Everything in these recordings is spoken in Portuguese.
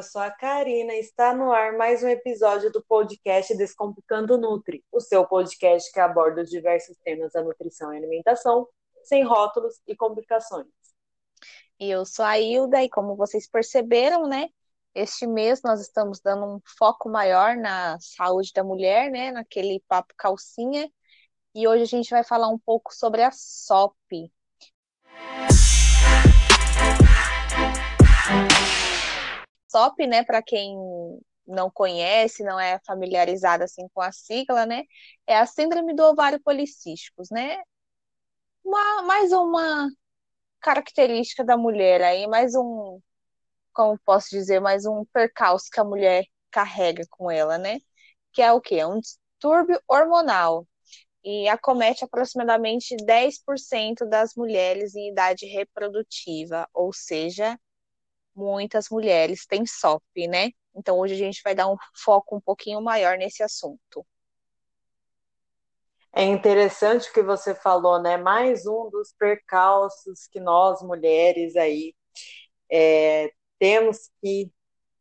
eu sou a Karina. Está no ar mais um episódio do podcast Descomplicando Nutri, o seu podcast que aborda os diversos temas da nutrição e alimentação, sem rótulos e complicações. E eu sou a Hilda, e como vocês perceberam, né? Este mês nós estamos dando um foco maior na saúde da mulher, né? Naquele papo calcinha. E hoje a gente vai falar um pouco sobre a SOP, SOP, né, para quem não conhece, não é familiarizado assim com a sigla, né, é a síndrome do ovário policístico, né? Uma, mais uma característica da mulher aí, mais um, como posso dizer, mais um percalço que a mulher carrega com ela, né? Que é o quê? É um distúrbio hormonal e acomete aproximadamente 10% das mulheres em idade reprodutiva, ou seja, muitas mulheres têm SOP, né? Então hoje a gente vai dar um foco um pouquinho maior nesse assunto. É interessante o que você falou, né? Mais um dos percalços que nós mulheres aí é, temos que,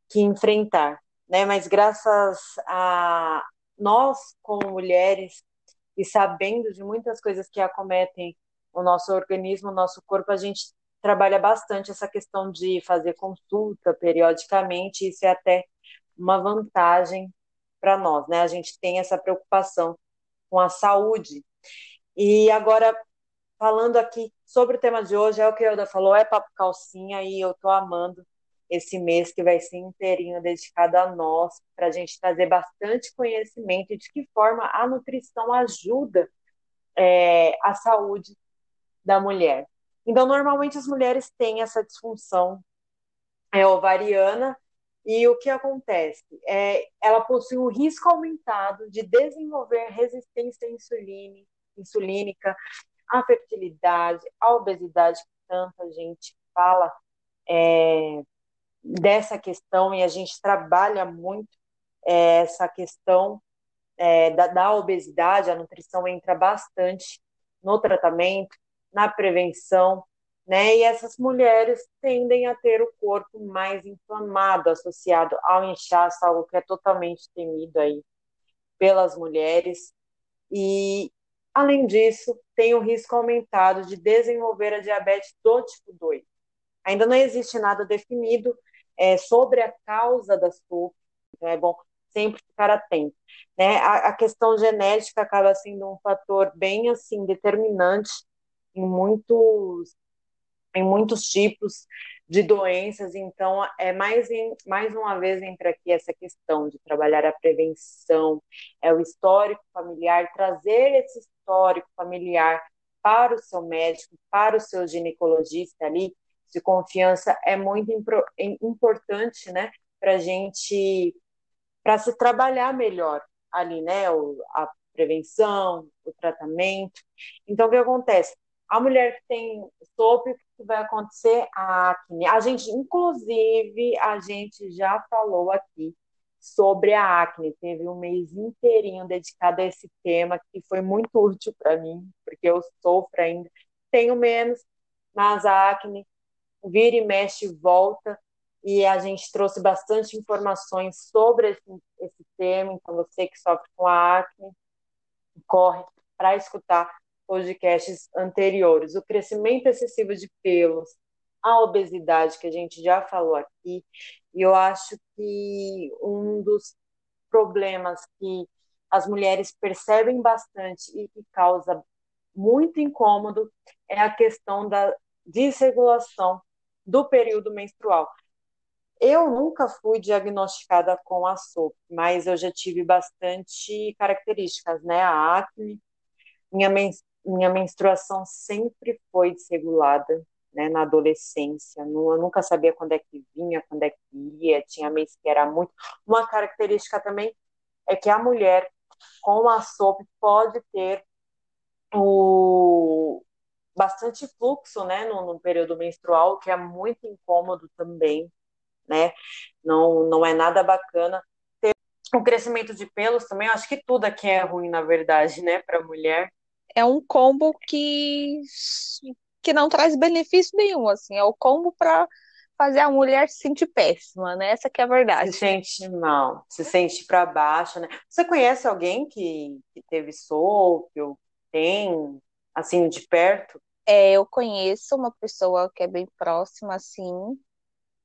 que enfrentar, né? Mas graças a nós como mulheres e sabendo de muitas coisas que acometem o nosso organismo, o nosso corpo, a gente trabalha bastante essa questão de fazer consulta periodicamente, isso é até uma vantagem para nós, né? A gente tem essa preocupação com a saúde. E agora, falando aqui sobre o tema de hoje, é o que a Elda falou, é papo calcinha, e eu tô amando esse mês que vai ser inteirinho dedicado a nós, para a gente trazer bastante conhecimento de que forma a nutrição ajuda é, a saúde da mulher. Então, normalmente as mulheres têm essa disfunção é, ovariana. E o que acontece? É, ela possui um risco aumentado de desenvolver resistência insulínica, insulínica a fertilidade, a obesidade, que tanta gente fala é, dessa questão. E a gente trabalha muito é, essa questão é, da, da obesidade, a nutrição entra bastante no tratamento, na prevenção, né? E essas mulheres tendem a ter o corpo mais inflamado, associado ao inchaço, algo que é totalmente temido aí pelas mulheres. E, além disso, tem o risco aumentado de desenvolver a diabetes do tipo 2. Ainda não existe nada definido é, sobre a causa da SUP, então é bom sempre ficar atento. Né? A, a questão genética acaba sendo um fator bem assim determinante em muitos em muitos tipos de doenças, então é mais em, mais uma vez entra aqui essa questão de trabalhar a prevenção, é o histórico familiar, trazer esse histórico familiar para o seu médico, para o seu ginecologista ali de confiança é muito importante, né, para gente para se trabalhar melhor ali, né, o, a prevenção, o tratamento. Então o que acontece? A mulher que tem SOP, o que vai acontecer? A acne. A gente, inclusive, a gente já falou aqui sobre a acne. Teve um mês inteirinho dedicado a esse tema, que foi muito útil para mim, porque eu sofro ainda. Tenho menos, mas a acne vira e mexe volta. E a gente trouxe bastante informações sobre esse, esse tema. Então, você que sofre com a acne, corre para escutar podcasts anteriores. O crescimento excessivo de pelos, a obesidade, que a gente já falou aqui, e eu acho que um dos problemas que as mulheres percebem bastante e que causa muito incômodo é a questão da desregulação do período menstrual. Eu nunca fui diagnosticada com a SOP, mas eu já tive bastante características, né? A acne, minha minha menstruação sempre foi desregulada, né, na adolescência. Eu nunca sabia quando é que vinha, quando é que ia. Tinha mês que era muito. Uma característica também é que a mulher com a SOP pode ter o bastante fluxo, né, no, no período menstrual, que é muito incômodo também, né? Não, não é nada bacana. Ter o crescimento de pelos também, eu acho que tudo aqui é ruim, na verdade, né, para mulher é um combo que, que não traz benefício nenhum, assim, é o combo para fazer a mulher se sentir péssima, né? Essa que é a verdade. Se sente mal, se sente para baixo, né? Você conhece alguém que, que teve SOP ou tem, assim, de perto? É, eu conheço uma pessoa que é bem próxima, assim,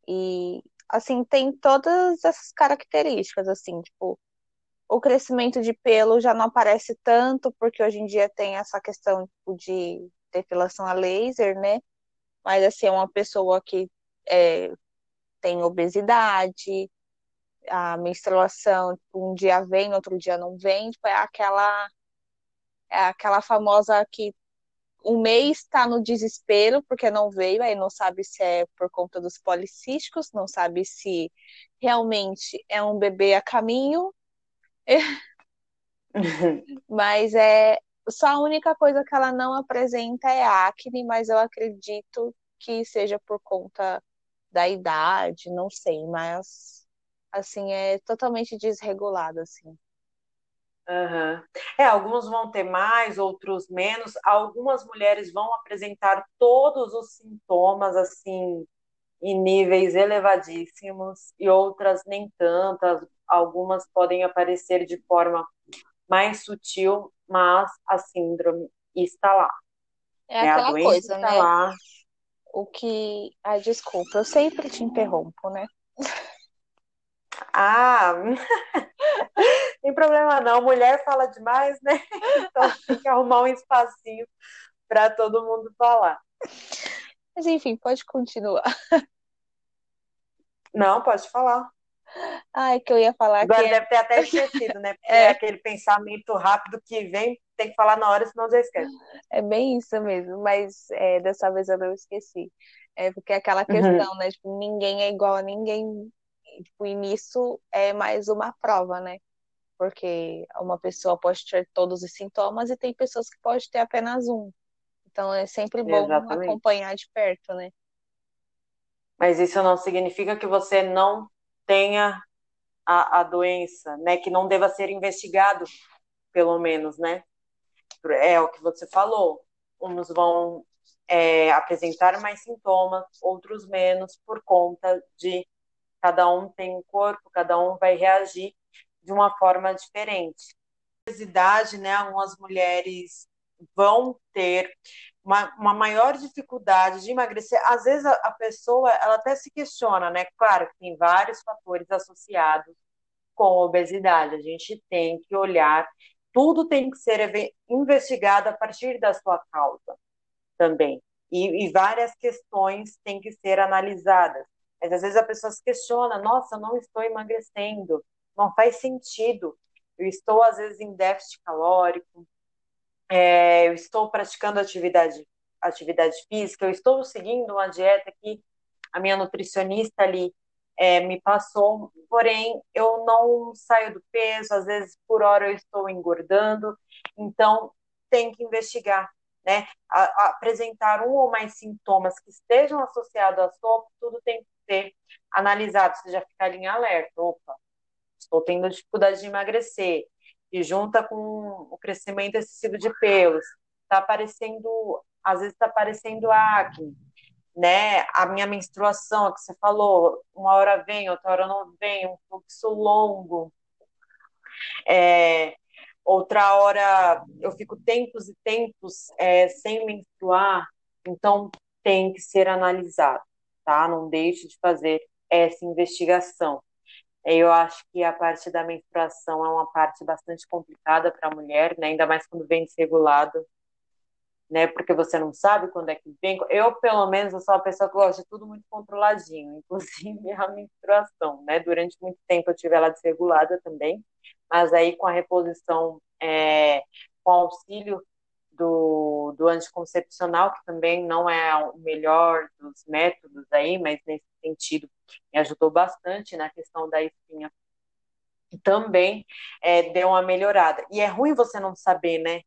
e, assim, tem todas essas características, assim, tipo, o crescimento de pelo já não aparece tanto, porque hoje em dia tem essa questão tipo, de depilação a laser, né? Mas, assim, é uma pessoa que é, tem obesidade, a menstruação, tipo, um dia vem, outro dia não vem, tipo, é aquela, é aquela famosa que um mês está no desespero porque não veio, aí não sabe se é por conta dos policísticos, não sabe se realmente é um bebê a caminho. mas é só a única coisa que ela não apresenta é acne, mas eu acredito que seja por conta da idade, não sei, mas assim é totalmente desregulado assim. Uhum. É, alguns vão ter mais, outros menos. Algumas mulheres vão apresentar todos os sintomas, assim, em níveis elevadíssimos, e outras nem tantas. Algumas podem aparecer de forma mais sutil, mas a síndrome está lá. É, é aquela coisa, né? Lá. O que. Ai, desculpa, eu sempre te interrompo, né? Ah, tem problema não. Mulher fala demais, né? Então tem que arrumar um espacinho para todo mundo falar. Mas enfim, pode continuar. Não, pode falar. Ai, que eu ia falar Agora que... É deve ter até esquecido, né? Porque é. é aquele pensamento rápido que vem, tem que falar na hora, senão já esquece. É bem isso mesmo, mas é, dessa vez eu não esqueci. É porque é aquela uhum. questão, uhum. né? Tipo, ninguém é igual a ninguém tipo, e nisso é mais uma prova, né? Porque uma pessoa pode ter todos os sintomas e tem pessoas que podem ter apenas um. Então é sempre bom Exatamente. acompanhar de perto, né? Mas isso não significa que você não tenha a, a doença, né? Que não deva ser investigado, pelo menos, né? É o que você falou. Uns vão é, apresentar mais sintomas, outros menos, por conta de cada um tem um corpo, cada um vai reagir de uma forma diferente. Obesidade, né, algumas mulheres vão ter uma, uma, maior dificuldade de emagrecer. Às vezes a, a, pessoa ela até se questiona, né? Claro que tem vários fatores associados com a obesidade. A gente tem que olhar, tudo tem que ser investigado a partir da sua causa também. E, e várias questões têm que ser analisadas. Mas às vezes a pessoa se questiona: nossa, não estou emagrecendo, não faz sentido. Eu estou, às vezes, em déficit calórico, é, eu estou praticando atividade, atividade física, eu estou seguindo uma dieta que a minha nutricionista ali é, me passou, porém eu não saio do peso, às vezes por hora eu estou engordando, então tem que investigar, né? A, a apresentar um ou mais sintomas que estejam associados à sopa, tudo tem que ser analisado, você já fica ali em alerta, opa, estou tendo dificuldade de emagrecer, e junta com o crescimento excessivo de pelos, está aparecendo, às vezes está aparecendo acne, né? A minha menstruação, que você falou, uma hora vem, outra hora não vem, um fluxo longo, é, outra hora eu fico tempos e tempos é, sem menstruar, então tem que ser analisado tá? Não deixe de fazer essa investigação. Eu acho que a parte da menstruação é uma parte bastante complicada para a mulher, né? ainda mais quando vem desregulado, né? Porque você não sabe quando é que vem. Eu, pelo menos, eu sou uma pessoa que gosta de tudo muito controladinho, inclusive a menstruação, né? Durante muito tempo eu tive ela desregulada também, mas aí com a reposição, é, com auxílio do, do anticoncepcional, que também não é o melhor dos métodos aí, mas nesse sentido me ajudou bastante na questão da espinha. Também é, deu uma melhorada. E é ruim você não saber, né?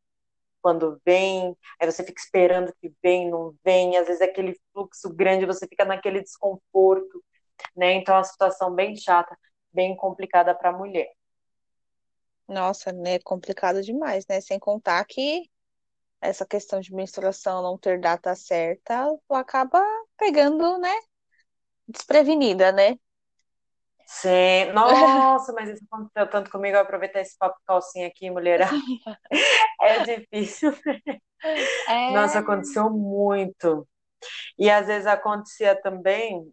Quando vem, aí você fica esperando que vem, não vem, às vezes é aquele fluxo grande, você fica naquele desconforto, né? Então é uma situação bem chata, bem complicada para a mulher. Nossa, né? Complicado demais, né? Sem contar que essa questão de menstruação não ter data certa, acaba pegando, né? desprevenida, né? Sim, nossa, mas isso aconteceu tanto comigo, eu aproveitei esse papo calcinha aqui, mulher. É difícil. É, Nossa, aconteceu muito. E às vezes acontecia também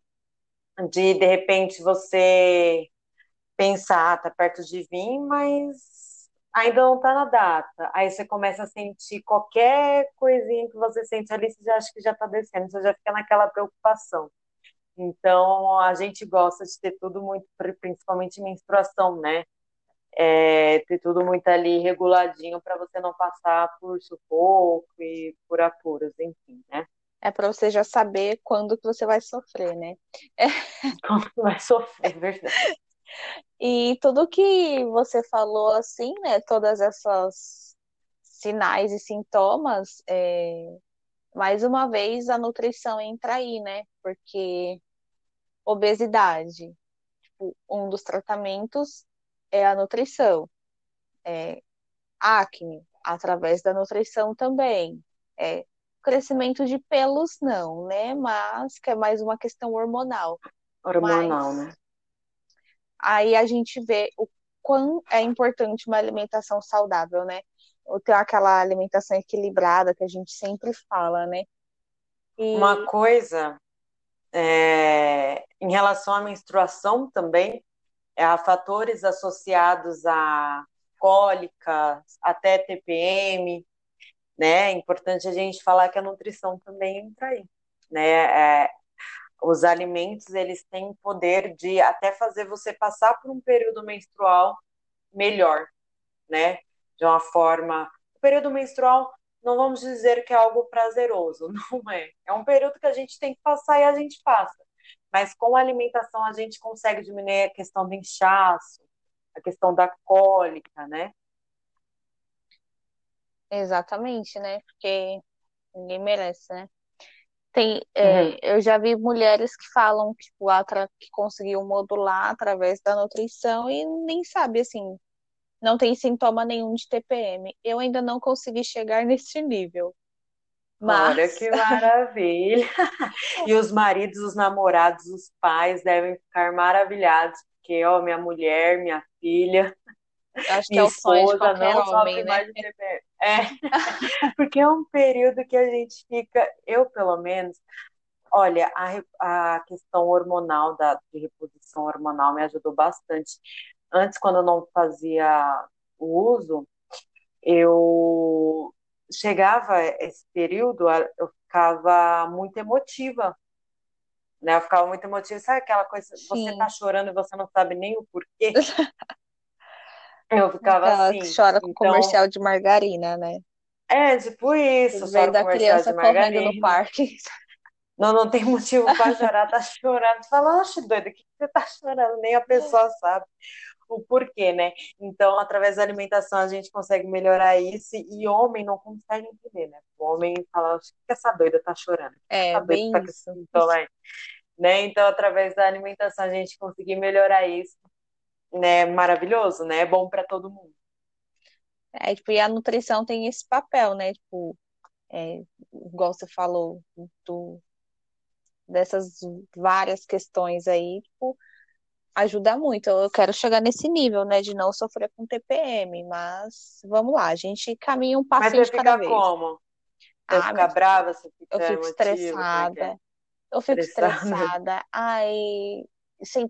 de, de repente, você pensar, ah, tá perto de vir, mas ainda não tá na data. Aí você começa a sentir qualquer coisinha que você sente ali, você já acha que já tá descendo, você já fica naquela preocupação. Então, a gente gosta de ter tudo muito, principalmente menstruação, né? É, ter tudo muito ali reguladinho para você não passar por sufoco e por apuros, enfim, né? é para você já saber quando que você vai sofrer, né? É. Quando vai sofrer, é verdade. E tudo que você falou, assim, né? Todas essas sinais e sintomas, é, mais uma vez a nutrição entra aí, né? Porque obesidade, tipo, um dos tratamentos é a nutrição. É, acne, através da nutrição também. É, crescimento de pelos, não, né? Mas que é mais uma questão hormonal. Hormonal, Mas, né? Aí a gente vê o quão é importante uma alimentação saudável, né? Ou ter aquela alimentação equilibrada que a gente sempre fala, né? E... Uma coisa é, em relação à menstruação também, é, há fatores associados a cólicas, até TPM, né? É importante a gente falar que a nutrição também entra aí, né? É, os alimentos, eles têm poder de até fazer você passar por um período menstrual melhor, né? De uma forma... O período menstrual, não vamos dizer que é algo prazeroso, não é. É um período que a gente tem que passar e a gente passa. Mas com a alimentação a gente consegue diminuir a questão do inchaço, a questão da cólica, né? Exatamente, né? Porque ninguém merece, né? Tem, é, uhum. eu já vi mulheres que falam tipo, que conseguiu modular através da nutrição e nem sabe, assim, não tem sintoma nenhum de TPM. Eu ainda não consegui chegar nesse nível. Mas... Olha que maravilha! e os maridos, os namorados, os pais devem ficar maravilhados, porque, ó, minha mulher, minha filha, Acho que é o sonho de qualquer homem, né? É, porque é um período que a gente fica, eu pelo menos, olha, a, a questão hormonal, da, de reposição hormonal me ajudou bastante. Antes, quando eu não fazia o uso, eu chegava esse período, eu ficava muito emotiva, né? Eu ficava muito emotiva, sabe aquela coisa, Sim. você tá chorando e você não sabe nem o porquê? Eu ficava Aquela assim. que chora com Então, comercial de margarina, né? é tipo isso, Vem chora da comercial criança de correndo no parque. Não, não tem motivo para chorar, tá chorando. Fala, oxe, doida, o que você tá chorando? Nem a pessoa sabe o porquê, né? Então, através da alimentação, a gente consegue melhorar isso e homem não consegue entender, né? O homem fala, o que essa doida tá chorando? É, Essa doida bem tá isso. Né? Então, através da alimentação, a gente conseguir melhorar isso, né? Maravilhoso, né? É bom para todo mundo. É, tipo, e a nutrição tem esse papel, né? Tipo, é, igual você falou, do, dessas várias questões aí, tipo, ajuda muito. Eu quero chegar nesse nível, né, de não sofrer com TPM, mas vamos lá, a gente caminha um Mas passinho você de cada fica vez. como? Você Ah, fica brava? Você eu fica fico emotiva? Como é é? estressada, eu fico Estressada? estressada, ai, sem,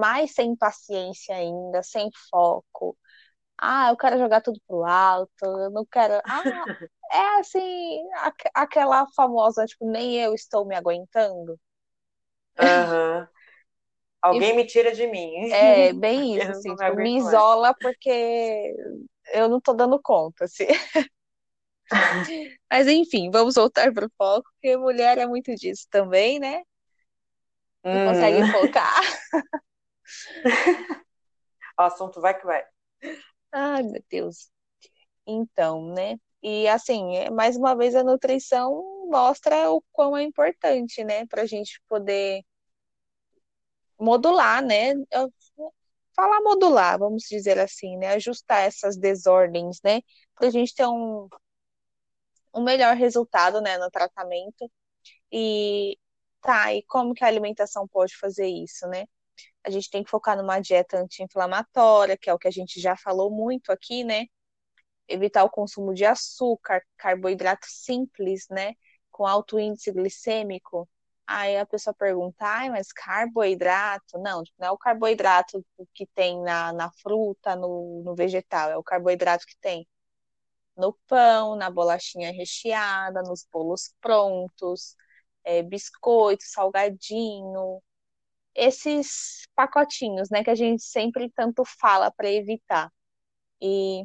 mais sem paciência ainda, sem foco. Ah, eu quero jogar tudo pro alto, eu não quero. Ah, é assim, aqu- aquela famosa, tipo, nem eu estou me aguentando. E Alguém me tira de mim, é bem isso, assim, tipo, me aguento mais. isola porque eu não tô dando conta, assim. Mas enfim, vamos voltar pro foco, porque mulher é muito disso também, né? Não consegue Hum. focar. O assunto vai que vai. Ai, meu Deus. Então, né? E assim, é- mais uma vez a nutrição mostra o quão é importante, né, para a gente poder modular, né? Falar modular, vamos dizer assim, né? Ajustar essas desordens, né? Para a gente ter um, um melhor resultado, né, no tratamento. E Tá, e como que a alimentação pode fazer isso, né? A gente tem que focar numa dieta anti-inflamatória, que é o que a gente já falou muito aqui, né? Evitar o consumo de açúcar, carboidrato simples, né? Com alto índice glicêmico. Aí a pessoa pergunta, ai, mas carboidrato? Não, não é o carboidrato que tem na, na fruta, no, no vegetal, é o carboidrato que tem no pão, na bolachinha recheada, nos bolos prontos, é, biscoito, salgadinho, esses pacotinhos, né, que a gente sempre tanto fala para evitar. E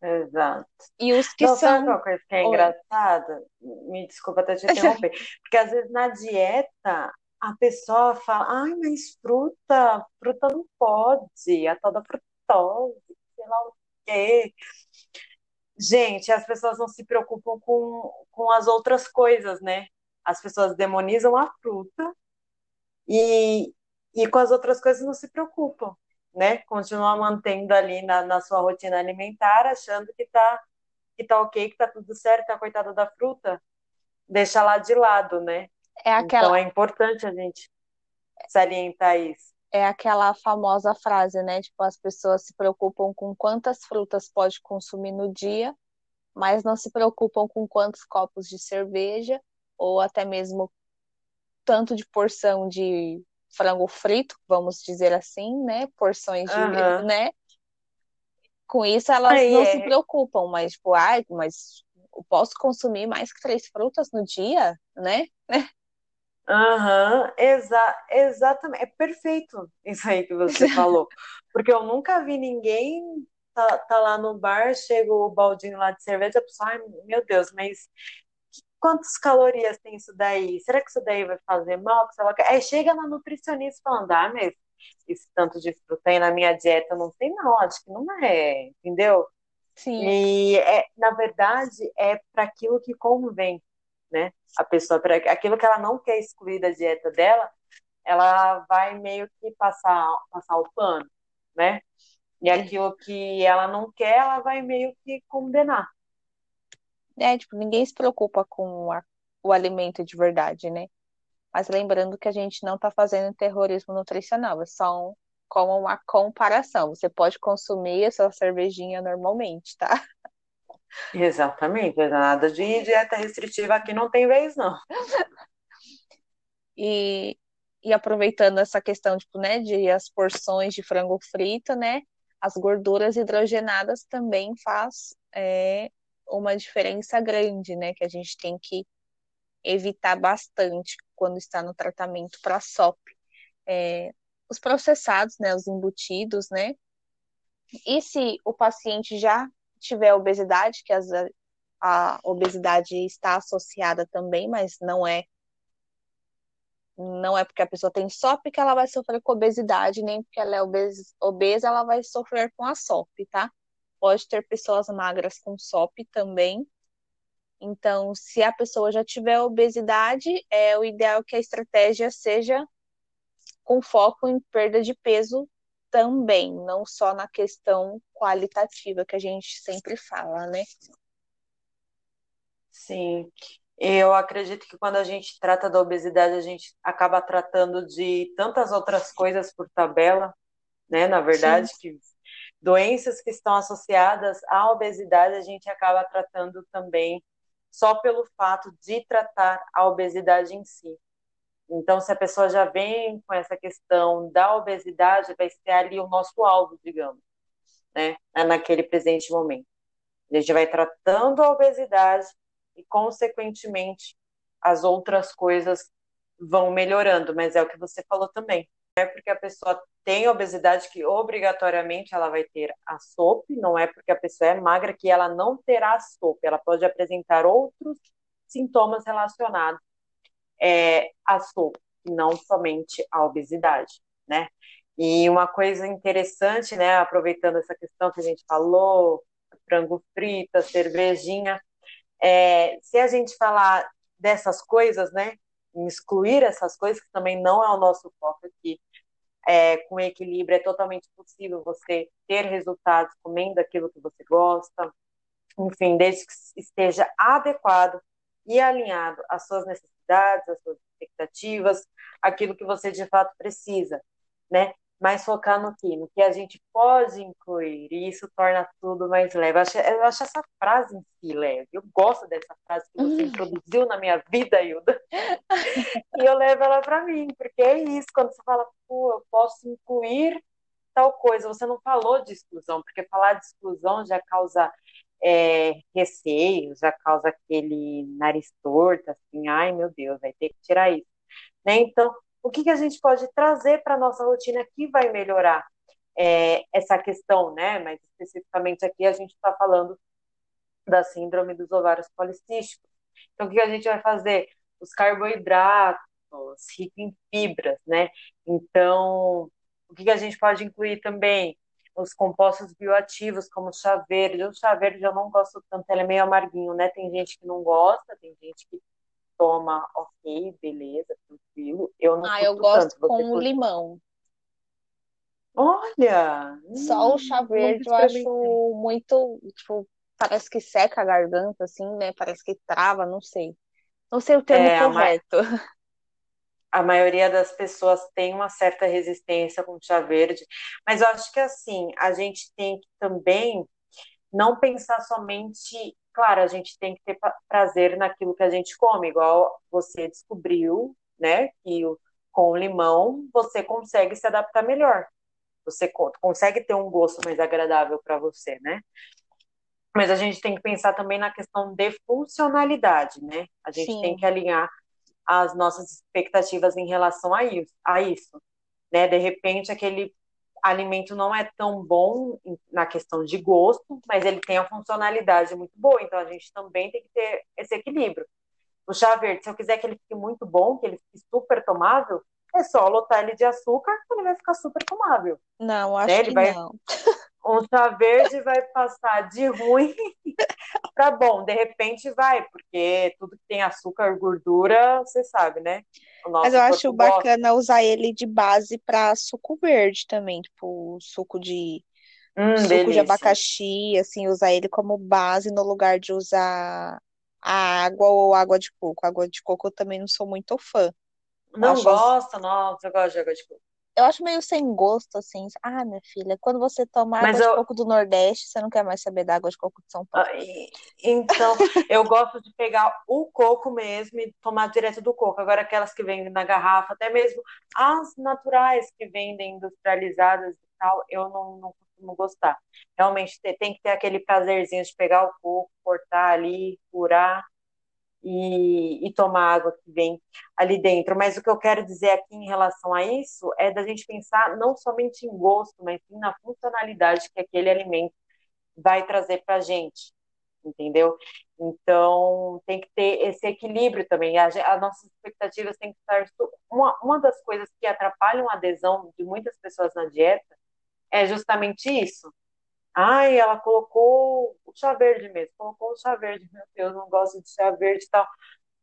Exato. E os que Não, são. Sabe uma coisa que é Oi. engraçada? Me desculpa até te interromper. Porque às vezes na dieta a pessoa fala, ai, mas fruta, fruta não pode, a tal da frutose, sei lá o quê. Gente, as pessoas não se preocupam com, com as outras coisas, né? As pessoas demonizam a fruta e, e com as outras coisas não se preocupam, né? Continua mantendo ali na, na sua rotina alimentar, achando que tá, que tá ok, que tá tudo certo, a coitada da fruta, deixa lá de lado, né? É aquela... Então é importante a gente salientar isso. É aquela famosa frase, né? Tipo, as pessoas se preocupam com quantas frutas pode consumir no dia, mas não se preocupam com quantos copos de cerveja ou até mesmo tanto de porção de frango frito, vamos dizer assim, né? Porções de, uhum. né? Com isso elas Aí não é. se preocupam, mas tipo, ai, mas eu posso consumir mais que três frutas no dia, né? Aham, uhum, exa exatamente. É perfeito isso aí que você falou. Porque eu nunca vi ninguém tá, tá lá no bar, chega o baldinho lá de cerveja, a pessoa, ai, meu Deus, mas quantas calorias tem isso daí? Será que isso daí vai fazer mal? Aí chega na nutricionista falando, ah, mas esse tanto de fruta aí na minha dieta não tem, não, acho que não é, entendeu? Sim. E é, na verdade é para aquilo que convém, né? A pessoa, para aquilo que ela não quer excluir da dieta dela, ela vai meio que passar, passar o pano, né? E aquilo que ela não quer, ela vai meio que condenar. É, tipo, ninguém se preocupa com a, o alimento de verdade, né? Mas lembrando que a gente não está fazendo terrorismo nutricional, é só um, como uma comparação. Você pode consumir a sua cervejinha normalmente, tá? Exatamente, nada de dieta restritiva aqui não tem vez, não. E, e aproveitando essa questão, tipo, né, de as porções de frango frito, né, as gorduras hidrogenadas também faz é, uma diferença grande, né, que a gente tem que evitar bastante quando está no tratamento para SOP. É, os processados, né, os embutidos, né, e se o paciente já tiver obesidade, que as, a obesidade está associada também, mas não é não é porque a pessoa tem SOP que ela vai sofrer com obesidade, nem porque ela é obesa, obesa ela vai sofrer com a SOP, tá? Pode ter pessoas magras com SOP também. Então, se a pessoa já tiver obesidade, é o ideal que a estratégia seja com foco em perda de peso também, não só na questão qualitativa que a gente sempre fala, né? Sim. Eu acredito que quando a gente trata da obesidade, a gente acaba tratando de tantas outras coisas por tabela, né? Na verdade, Sim. que doenças que estão associadas à obesidade, a gente acaba tratando também só pelo fato de tratar a obesidade em si. Então, se a pessoa já vem com essa questão da obesidade, vai ser ali o nosso alvo, digamos, né, naquele presente momento. A gente vai tratando a obesidade e, consequentemente, as outras coisas vão melhorando, mas é o que você falou também é porque a pessoa tem obesidade que obrigatoriamente ela vai ter a SOP, não é porque a pessoa é magra que ela não terá a SOP, ela pode apresentar outros sintomas relacionados é, à SOP, não somente a obesidade, né? E uma coisa interessante, né, aproveitando essa questão que a gente falou, frango frita, cervejinha, é, se a gente falar dessas coisas, né, excluir essas coisas, que também não é o nosso foco aqui, é, com equilíbrio, é totalmente possível você ter resultados comendo aquilo que você gosta, enfim, desde que esteja adequado e alinhado às suas necessidades, às suas expectativas, aquilo que você de fato precisa, né? Mas focar no que? No que a gente pode incluir, e isso torna tudo mais leve. Eu acho, eu acho essa frase em si leve. Eu gosto dessa frase que você uhum. introduziu na minha vida, Hilda. e eu levo ela para mim, porque é isso, quando você fala, pô, eu posso incluir tal coisa. Você não falou de exclusão, porque falar de exclusão já causa é, receio, já causa aquele nariz torto, assim, ai meu Deus, vai ter que tirar isso. Né? Então, o que, que a gente pode trazer para a nossa rotina que vai melhorar é, essa questão, né? Mas especificamente aqui a gente está falando da síndrome dos ovários policísticos. Então, o que, que a gente vai fazer? Os carboidratos, ricos em fibras, né? Então, o que, que a gente pode incluir também? Os compostos bioativos, como chá verde. O chá verde eu não gosto tanto, ele é meio amarguinho, né? Tem gente que não gosta, tem gente que toma, ok, beleza, tranquilo. Eu não Ah, eu gosto tanto. com limão. Olha! Só o chá verde eu acho muito, tipo, parece que seca a garganta, assim, né? Parece que trava, não sei. Não sei o termo é, correto. A, a maioria das pessoas tem uma certa resistência com chá verde, mas eu acho que assim, a gente tem que também não pensar somente claro, a gente tem que ter prazer naquilo que a gente come, igual você descobriu, né, que com o limão você consegue se adaptar melhor. Você consegue ter um gosto mais agradável para você, né? Mas a gente tem que pensar também na questão de funcionalidade, né? A gente Sim. tem que alinhar as nossas expectativas em relação a isso, a isso, né? De repente aquele alimento não é tão bom na questão de gosto, mas ele tem a funcionalidade muito boa, então a gente também tem que ter esse equilíbrio. O chá verde, se eu quiser que ele fique muito bom, que ele fique super tomável, é só lotar ele de açúcar, ele vai ficar super tomável. Não, acho né? que vai... não. Um chá verde vai passar de ruim para bom, de repente vai, porque tudo que tem açúcar, gordura, você sabe, né? Mas eu acho bacana usar ele de base para suco verde também, tipo suco de hum, suco delícia. de abacaxi, assim, usar ele como base no lugar de usar a água ou água de coco. Água de coco eu também não sou muito fã. Não acho gosta? Nossa, eu gosto de água de coco eu acho meio sem gosto, assim. Ah, minha filha, quando você toma água eu... de coco do Nordeste, você não quer mais saber da água de coco de São Paulo. Ah, então, eu gosto de pegar o coco mesmo e tomar direto do coco. Agora, aquelas que vendem na garrafa, até mesmo as naturais que vendem industrializadas e tal, eu não, não costumo gostar. Realmente tem que ter aquele prazerzinho de pegar o coco, cortar ali, curar e, e, tomar água que vem ali dentro. Mas o que eu quero dizer aqui em relação a isso é da gente pensar não somente em gosto, mas sim na funcionalidade que aquele alimento vai trazer para a gente, entendeu? Então tem que ter esse equilíbrio também. As nossas expectativas têm que estar. Uma, uma das coisas que atrapalham a adesão de muitas pessoas na dieta é justamente isso Ai, ela colocou o chá verde mesmo, colocou o chá verde, meu Deus, não gosto de chá verde e tal.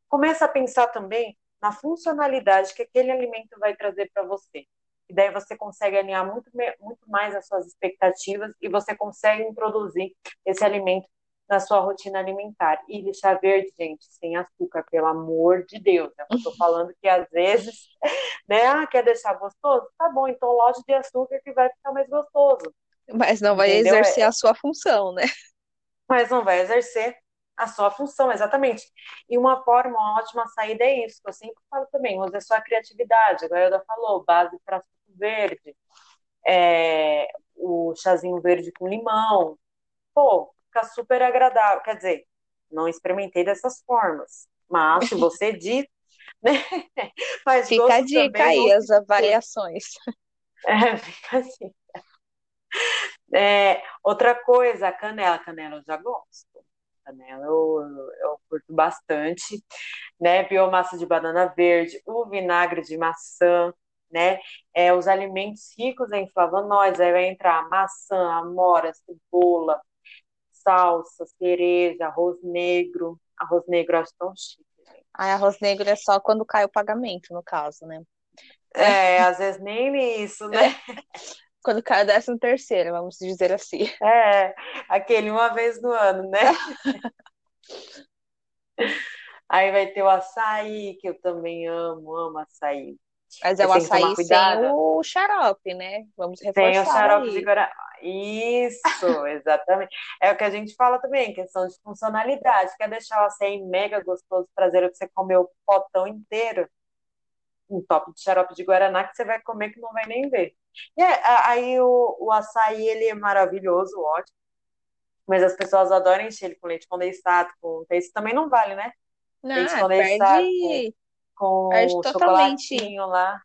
Começa a pensar também na funcionalidade que aquele alimento vai trazer para você. E daí você consegue alinhar muito, muito mais as suas expectativas e você consegue introduzir esse alimento na sua rotina alimentar. E chá verde, gente, sem açúcar, pelo amor de Deus. Né? Eu tô falando que às vezes, né, ah, quer deixar gostoso? Tá bom, então lote de açúcar que vai ficar mais gostoso. Mas não vai Entendeu? exercer a sua função, né? Mas não vai exercer a sua função, exatamente. E uma forma, uma ótima saída é isso, que eu sempre falo também, use a sua criatividade. A Elda falou, base para suco verde, é, o chazinho verde com limão. Pô, fica super agradável. Quer dizer, não experimentei dessas formas, mas se você diz, né? Mas fica a dica aí, as variações. É, fica assim. É, outra coisa, a canela. Canela eu já gosto. Canela eu, eu curto bastante, né? Biomassa de banana verde, o vinagre de maçã, né? É, os alimentos ricos em flavonoides, aí vai entrar maçã, amora, cebola, salsa, cereja, arroz negro. Arroz negro eu acho tão chique. Arroz negro é só quando cai o pagamento, no caso, né? É, às vezes nem isso, né? quando cai o décimo terceiro, vamos dizer assim. É, aquele uma vez no ano, né? Aí vai ter o açaí, que eu também amo, amo açaí. Mas é o açaí sem o xarope, né? Vamos reforçar Sem o xarope aí. de Guaraná. Isso, exatamente. É o que a gente fala também, questão de funcionalidade. Quer deixar o açaí mega gostoso, prazeroso, que você comeu o potão inteiro? Um top de xarope de Guaraná que você vai comer que não vai nem ver. E é, aí o, o açaí, ele é maravilhoso, ótimo. Mas as pessoas adoram encher ele com leite condensado, com... Isso também não vale, né? Não, leite condensado perde... com, com chocolatinho lá.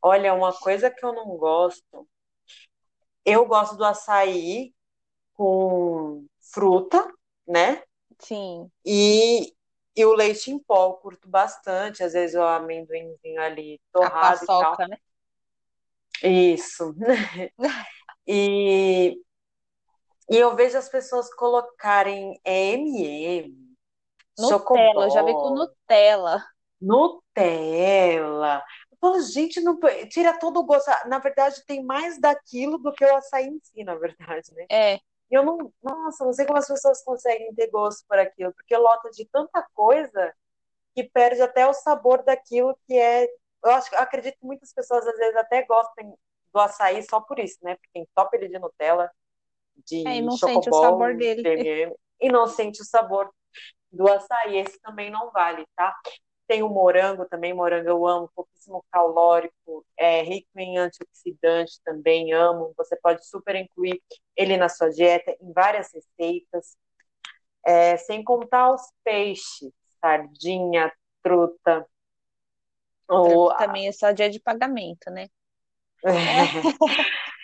Olha, uma coisa que eu não gosto, eu gosto do açaí com fruta, né? Sim. E, e o leite em pó, eu curto bastante, às vezes o amendoinzinho ali torrado A paçoca, e tal. né? Isso. e, e eu vejo as pessoas colocarem M&M, Nutella, já vi com Nutella. Nutella. Eu falo, gente, não, tira todo o gosto. Na verdade, tem mais daquilo do que o açaí em si, na verdade, né? É. Eu não, nossa, não sei como as pessoas conseguem ter gosto por aquilo, porque lota de tanta coisa que perde até o sabor daquilo que é. Eu acho, eu acredito que muitas pessoas às vezes até gostem do açaí só por isso, né? Porque entope ele de Nutella, de é, e não sente o sabor dele. De e não sente o sabor do açaí. Esse também não vale, tá? Tem o morango também, morango eu amo, pouquíssimo calórico, é rico em antioxidante também, amo. Você pode super incluir ele na sua dieta, em várias receitas. É, sem contar os peixes, sardinha, truta. Ou... Também é só dia de pagamento, né?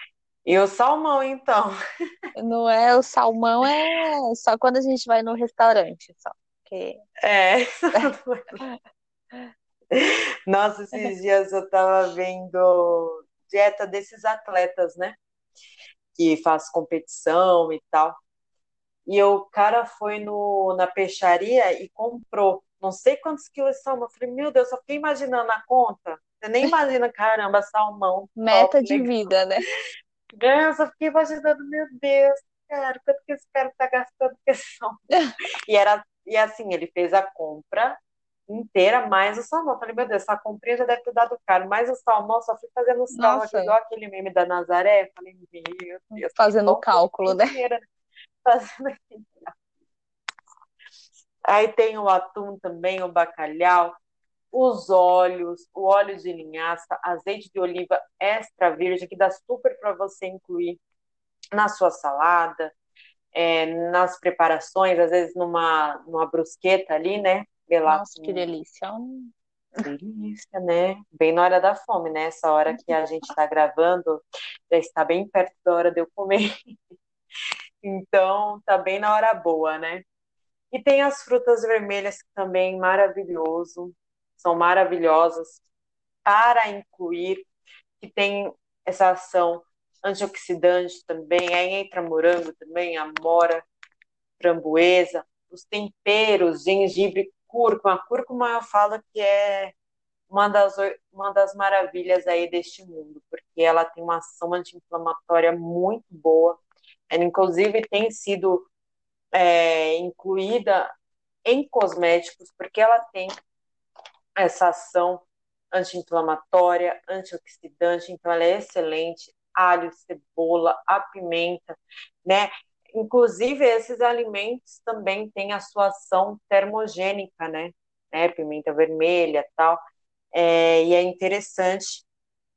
E o salmão, então? Não é, o salmão é só quando a gente vai no restaurante, só. Que... É. Nossa, esses dias eu tava vendo dieta desses atletas, né? Que faz competição e tal. E o cara foi no, na peixaria e comprou não sei quantos quilos são. Eu falei, meu Deus, só fiquei imaginando a conta. Você nem imagina, caramba, salmão. Meta top, de legal. vida, né? Eu só fiquei imaginando, meu Deus, cara, quanto que esse cara tá gastando esse salmão? e, era, e assim, ele fez a compra inteira, mais o salmão. Falei, meu Deus, essa comprinha já deve ter dado caro, mais o salmão, só fui fazendo cálculos, igual aquele meme da Nazaré. Falei, meu Deus. Fazendo o cálculo, né? Inteira, fazendo aquele Aí tem o atum também, o bacalhau, os óleos, o óleo de linhaça, azeite de oliva extra virgem, que dá super para você incluir na sua salada, é, nas preparações, às vezes numa, numa brusqueta ali, né? Nossa, que delícia. Delícia, né? Bem na hora da fome, né? Essa hora que a gente está gravando, já está bem perto da hora de eu comer. Então, tá bem na hora boa, né? E tem as frutas vermelhas que também maravilhoso, são maravilhosas para incluir, que tem essa ação antioxidante também, aí entra morango também, amora, framboesa, os temperos, gengibre, cúrcuma. A cúrcuma eu falo que é uma das, uma das maravilhas aí deste mundo, porque ela tem uma ação anti-inflamatória muito boa. Ela, inclusive, tem sido é, incluída em cosméticos, porque ela tem essa ação anti-inflamatória, antioxidante, então ela é excelente. Alho, cebola, a pimenta, né? Inclusive, esses alimentos também têm a sua ação termogênica, né? né? Pimenta vermelha tal. É, e é interessante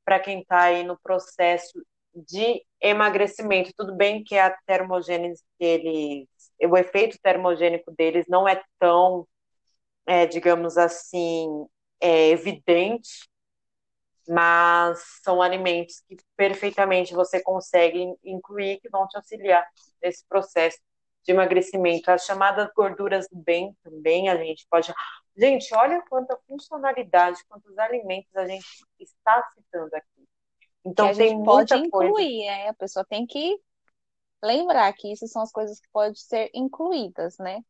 para quem está aí no processo de emagrecimento. Tudo bem que a termogênese deles, o efeito termogênico deles não é tão, é, digamos assim, é, evidente, mas são alimentos que perfeitamente você consegue incluir que vão te auxiliar nesse processo de emagrecimento. As chamadas gorduras do bem também a gente pode. Gente, olha quanta funcionalidade, quantos alimentos a gente está citando aqui. Então que a gente pode incluir, coisa. né? A pessoa tem que lembrar que isso são as coisas que podem ser incluídas, né?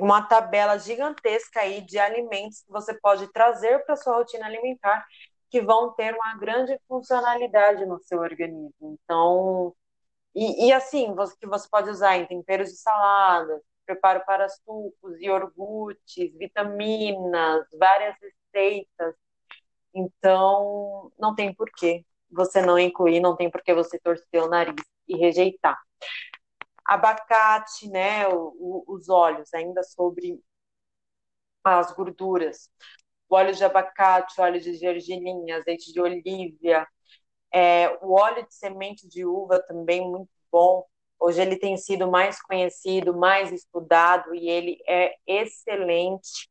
Uma tabela gigantesca aí de alimentos que você pode trazer para sua rotina alimentar que vão ter uma grande funcionalidade no seu organismo. Então, e, e assim, você, que você pode usar em temperos de salada, preparo para sucos, iogurtes, vitaminas, várias receitas. Então, não tem porquê você não incluir, não tem porquê você torcer o nariz e rejeitar. Abacate, né, o, o, os óleos, ainda sobre as gorduras. O óleo de abacate, óleo de gergelim, azeite de olívia, é, o óleo de semente de uva também muito bom. Hoje ele tem sido mais conhecido, mais estudado e ele é excelente.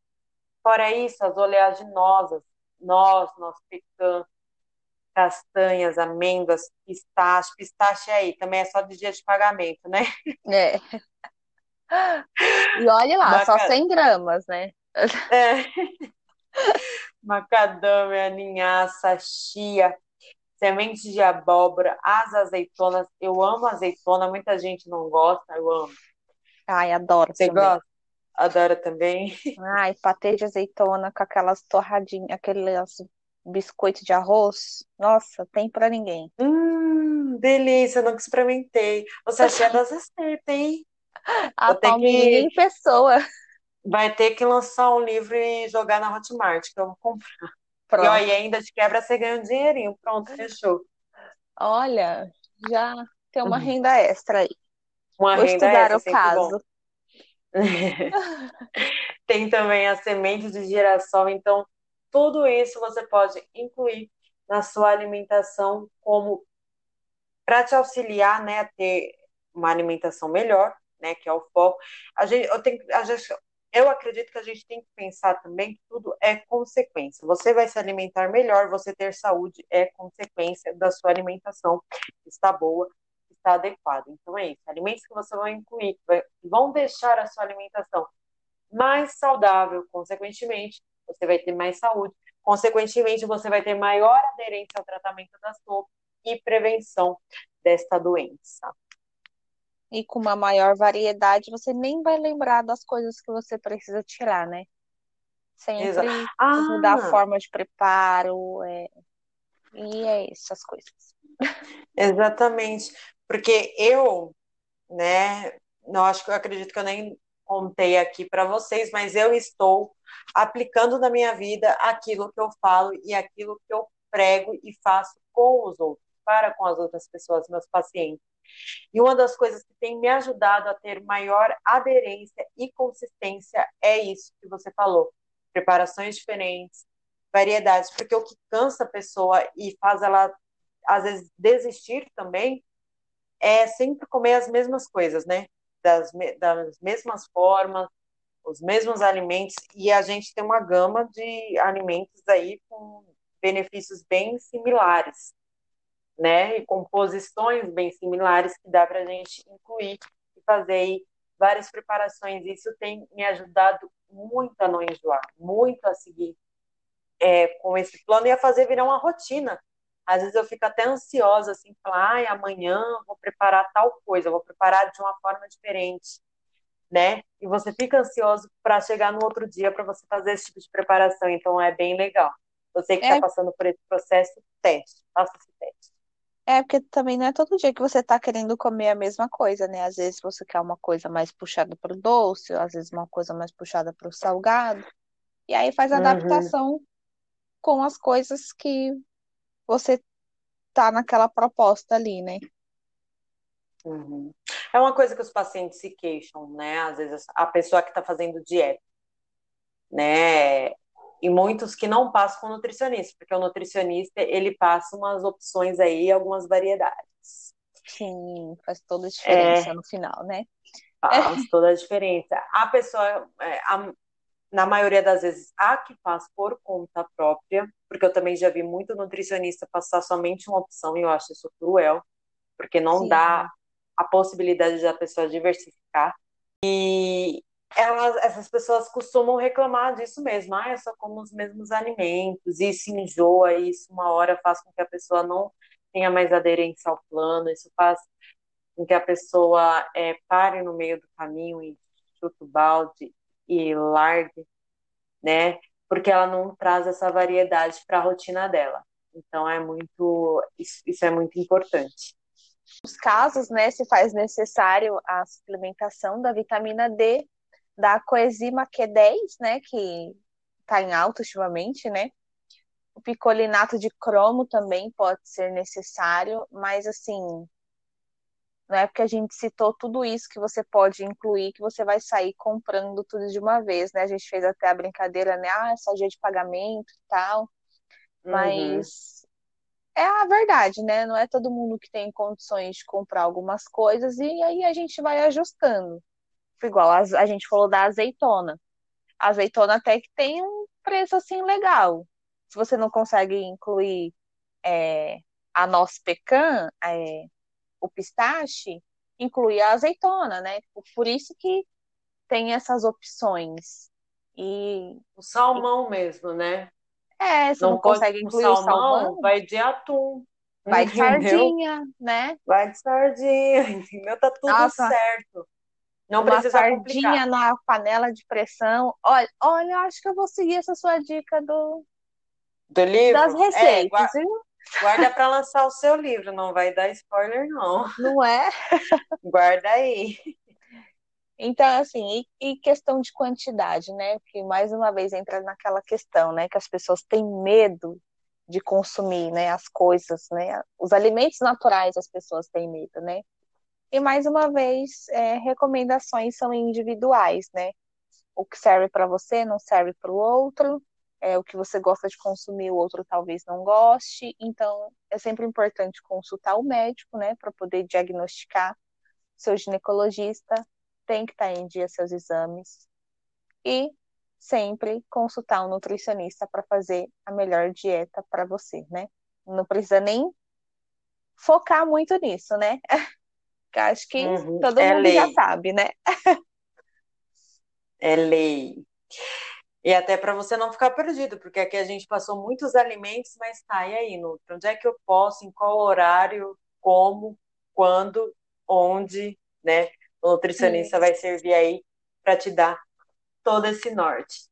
Fora isso, as oleaginosas, noz, noz pecan, castanhas, amêndoas, pistache. Pistache aí, também é só de dia de pagamento, né? É. E olhe lá, Maca... só 100 gramas, né? É. Macadâmia, linhaça, chia, sementes de abóbora, as azeitonas. Eu amo azeitona, muita gente não gosta, eu amo. Ai, adoro Você também. gosta? Adora também? Ai, patê de azeitona com aquelas torradinhas, aqueles biscoito de arroz. Nossa, tem para ninguém. Hum, delícia, nunca experimentei. Você achei das receitas, hein? A que... em pessoa. Vai ter que lançar um livro e jogar na Hotmart, que eu vou comprar. Pronto. E, ó, e ainda de quebra você ganha um dinheirinho. Pronto, fechou. Olha, já tem uma uhum. renda extra aí. Uma vou renda estudar extra, o caso. tem também a semente de girassol, então tudo isso você pode incluir na sua alimentação como para te auxiliar, né, a ter uma alimentação melhor, né, que é o foco. A gente, eu tenho, a gente, eu acredito que a gente tem que pensar também que tudo é consequência. Você vai se alimentar melhor, você ter saúde é consequência da sua alimentação está boa, está adequada. Então é isso. Alimentos que você vai incluir, que vão deixar a sua alimentação mais saudável, consequentemente, você vai ter mais saúde. Consequentemente, você vai ter maior aderência ao tratamento da sopa e prevenção desta doença e com uma maior variedade, você nem vai lembrar das coisas que você precisa tirar, né? Sempre ah. mudar a forma de preparo, é... e é essas coisas. Exatamente, porque eu, né, não acho que eu acredito que eu nem contei aqui para vocês, mas eu estou aplicando na minha vida aquilo que eu falo e aquilo que eu prego e faço com os outros, para com as outras pessoas, meus pacientes. E uma das coisas que tem me ajudado a ter maior aderência e consistência é isso que você falou: preparações diferentes, variedades, porque o que cansa a pessoa e faz ela, às vezes, desistir também é sempre comer as mesmas coisas, né? Das, das mesmas formas, os mesmos alimentos, e a gente tem uma gama de alimentos aí com benefícios bem similares né? E composições bem similares que dá para a gente incluir e fazer aí várias preparações. Isso tem me ajudado muito a não enjoar, muito a seguir é, com esse plano e a fazer virar uma rotina. Às vezes eu fico até ansiosa, assim, falar, ai, amanhã vou preparar tal coisa, vou preparar de uma forma diferente, né? E você fica ansioso para chegar no outro dia para você fazer esse tipo de preparação, então é bem legal. Você que está é. passando por esse processo, teste, faça esse teste. É, porque também não é todo dia que você tá querendo comer a mesma coisa, né? Às vezes você quer uma coisa mais puxada para o doce, às vezes uma coisa mais puxada para o salgado. E aí faz a uhum. adaptação com as coisas que você tá naquela proposta ali, né? Uhum. É uma coisa que os pacientes se queixam, né? Às vezes a pessoa que está fazendo dieta, né? e muitos que não passam com o nutricionista, porque o nutricionista ele passa umas opções aí, algumas variedades. Sim, faz toda a diferença é, no final, né? Faz toda a diferença. A pessoa, é, a, na maioria das vezes, a que faz por conta própria, porque eu também já vi muito nutricionista passar somente uma opção e eu acho isso cruel, porque não Sim. dá a possibilidade da pessoa diversificar. E, elas, essas pessoas costumam reclamar disso mesmo, ah, eu só como os mesmos alimentos, isso enjoa, isso uma hora faz com que a pessoa não tenha mais aderência ao plano, isso faz com que a pessoa é, pare no meio do caminho e chuta o balde e largue, né? Porque ela não traz essa variedade para a rotina dela. Então é muito, isso, isso é muito importante. Nos casos, né, se faz necessário a suplementação da vitamina D, da coenzima Q10, né, que está em alta ultimamente, né? O picolinato de cromo também pode ser necessário, mas assim, não é porque a gente citou tudo isso que você pode incluir que você vai sair comprando tudo de uma vez, né? A gente fez até a brincadeira, né? Ah, é só dia de pagamento e tal. Uhum. É a verdade, né? Não é todo mundo que tem condições de comprar algumas coisas e aí a gente vai ajustando. Igual a, a gente falou da azeitona. A azeitona até que tem um preço assim legal. Se você não consegue incluir é, a noz pecan, é, o pistache, inclui a azeitona, né? Por isso que tem essas opções. E o salmão e... mesmo, né? É, se não, não consegue incluir salmão, salmão, vai de atum. Vai de sardinha, né? Vai de sardinha, entendeu? Tá tudo Nossa, certo. Não uma precisa sardinha complicar. na panela de pressão. Olha, olha, acho que eu vou seguir essa sua dica do, do livro. Das é, receitas, é, guarda, guarda para lançar o seu livro, não vai dar spoiler, não. Não é? guarda aí. Então, assim, e, e, questão de quantidade, né? Que mais uma vez entra naquela questão, né? Que as pessoas têm medo de consumir, né? As coisas, né? Os alimentos naturais as pessoas têm medo, né? E mais uma vez, é, recomendações são individuais, né? O que serve para você não serve para o outro, é, o que você gosta de consumir, o outro talvez não goste. Então, é sempre importante consultar o médico, né? Para poder diagnosticar seu ginecologista tem que estar em dia seus exames e sempre consultar um nutricionista para fazer a melhor dieta para você, né? Não precisa nem focar muito nisso, né? acho que uhum. todo é mundo lei. já sabe, né? é lei. E até para você não ficar perdido, porque aqui a gente passou muitos alimentos, mas tá, e aí, Nutri? Onde é que eu posso, em qual horário, como, quando, onde, né? O nutricionista Sim. vai servir aí para te dar todo esse norte.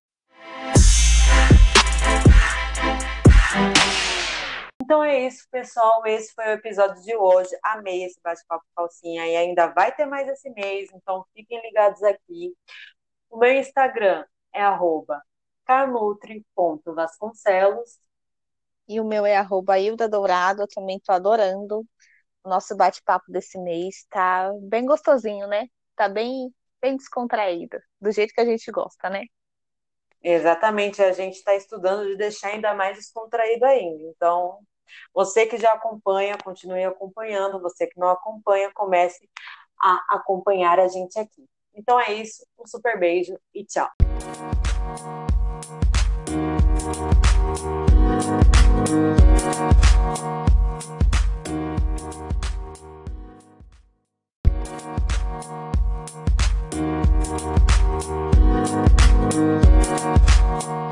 Então é isso, pessoal. Esse foi o episódio de hoje. Amei esse bate-papo calcinha e ainda vai ter mais esse mês, então fiquem ligados aqui. O meu Instagram é arroba carnutri.vasconcelos. E o meu é arroba Hilda Dourado, eu também estou adorando nosso bate-papo desse mês tá bem gostosinho, né? Tá bem, bem descontraído, do jeito que a gente gosta, né? Exatamente, a gente está estudando de deixar ainda mais descontraído ainda. Então, você que já acompanha, continue acompanhando. Você que não acompanha, comece a acompanhar a gente aqui. Então é isso, um super beijo e tchau. Música Thank you.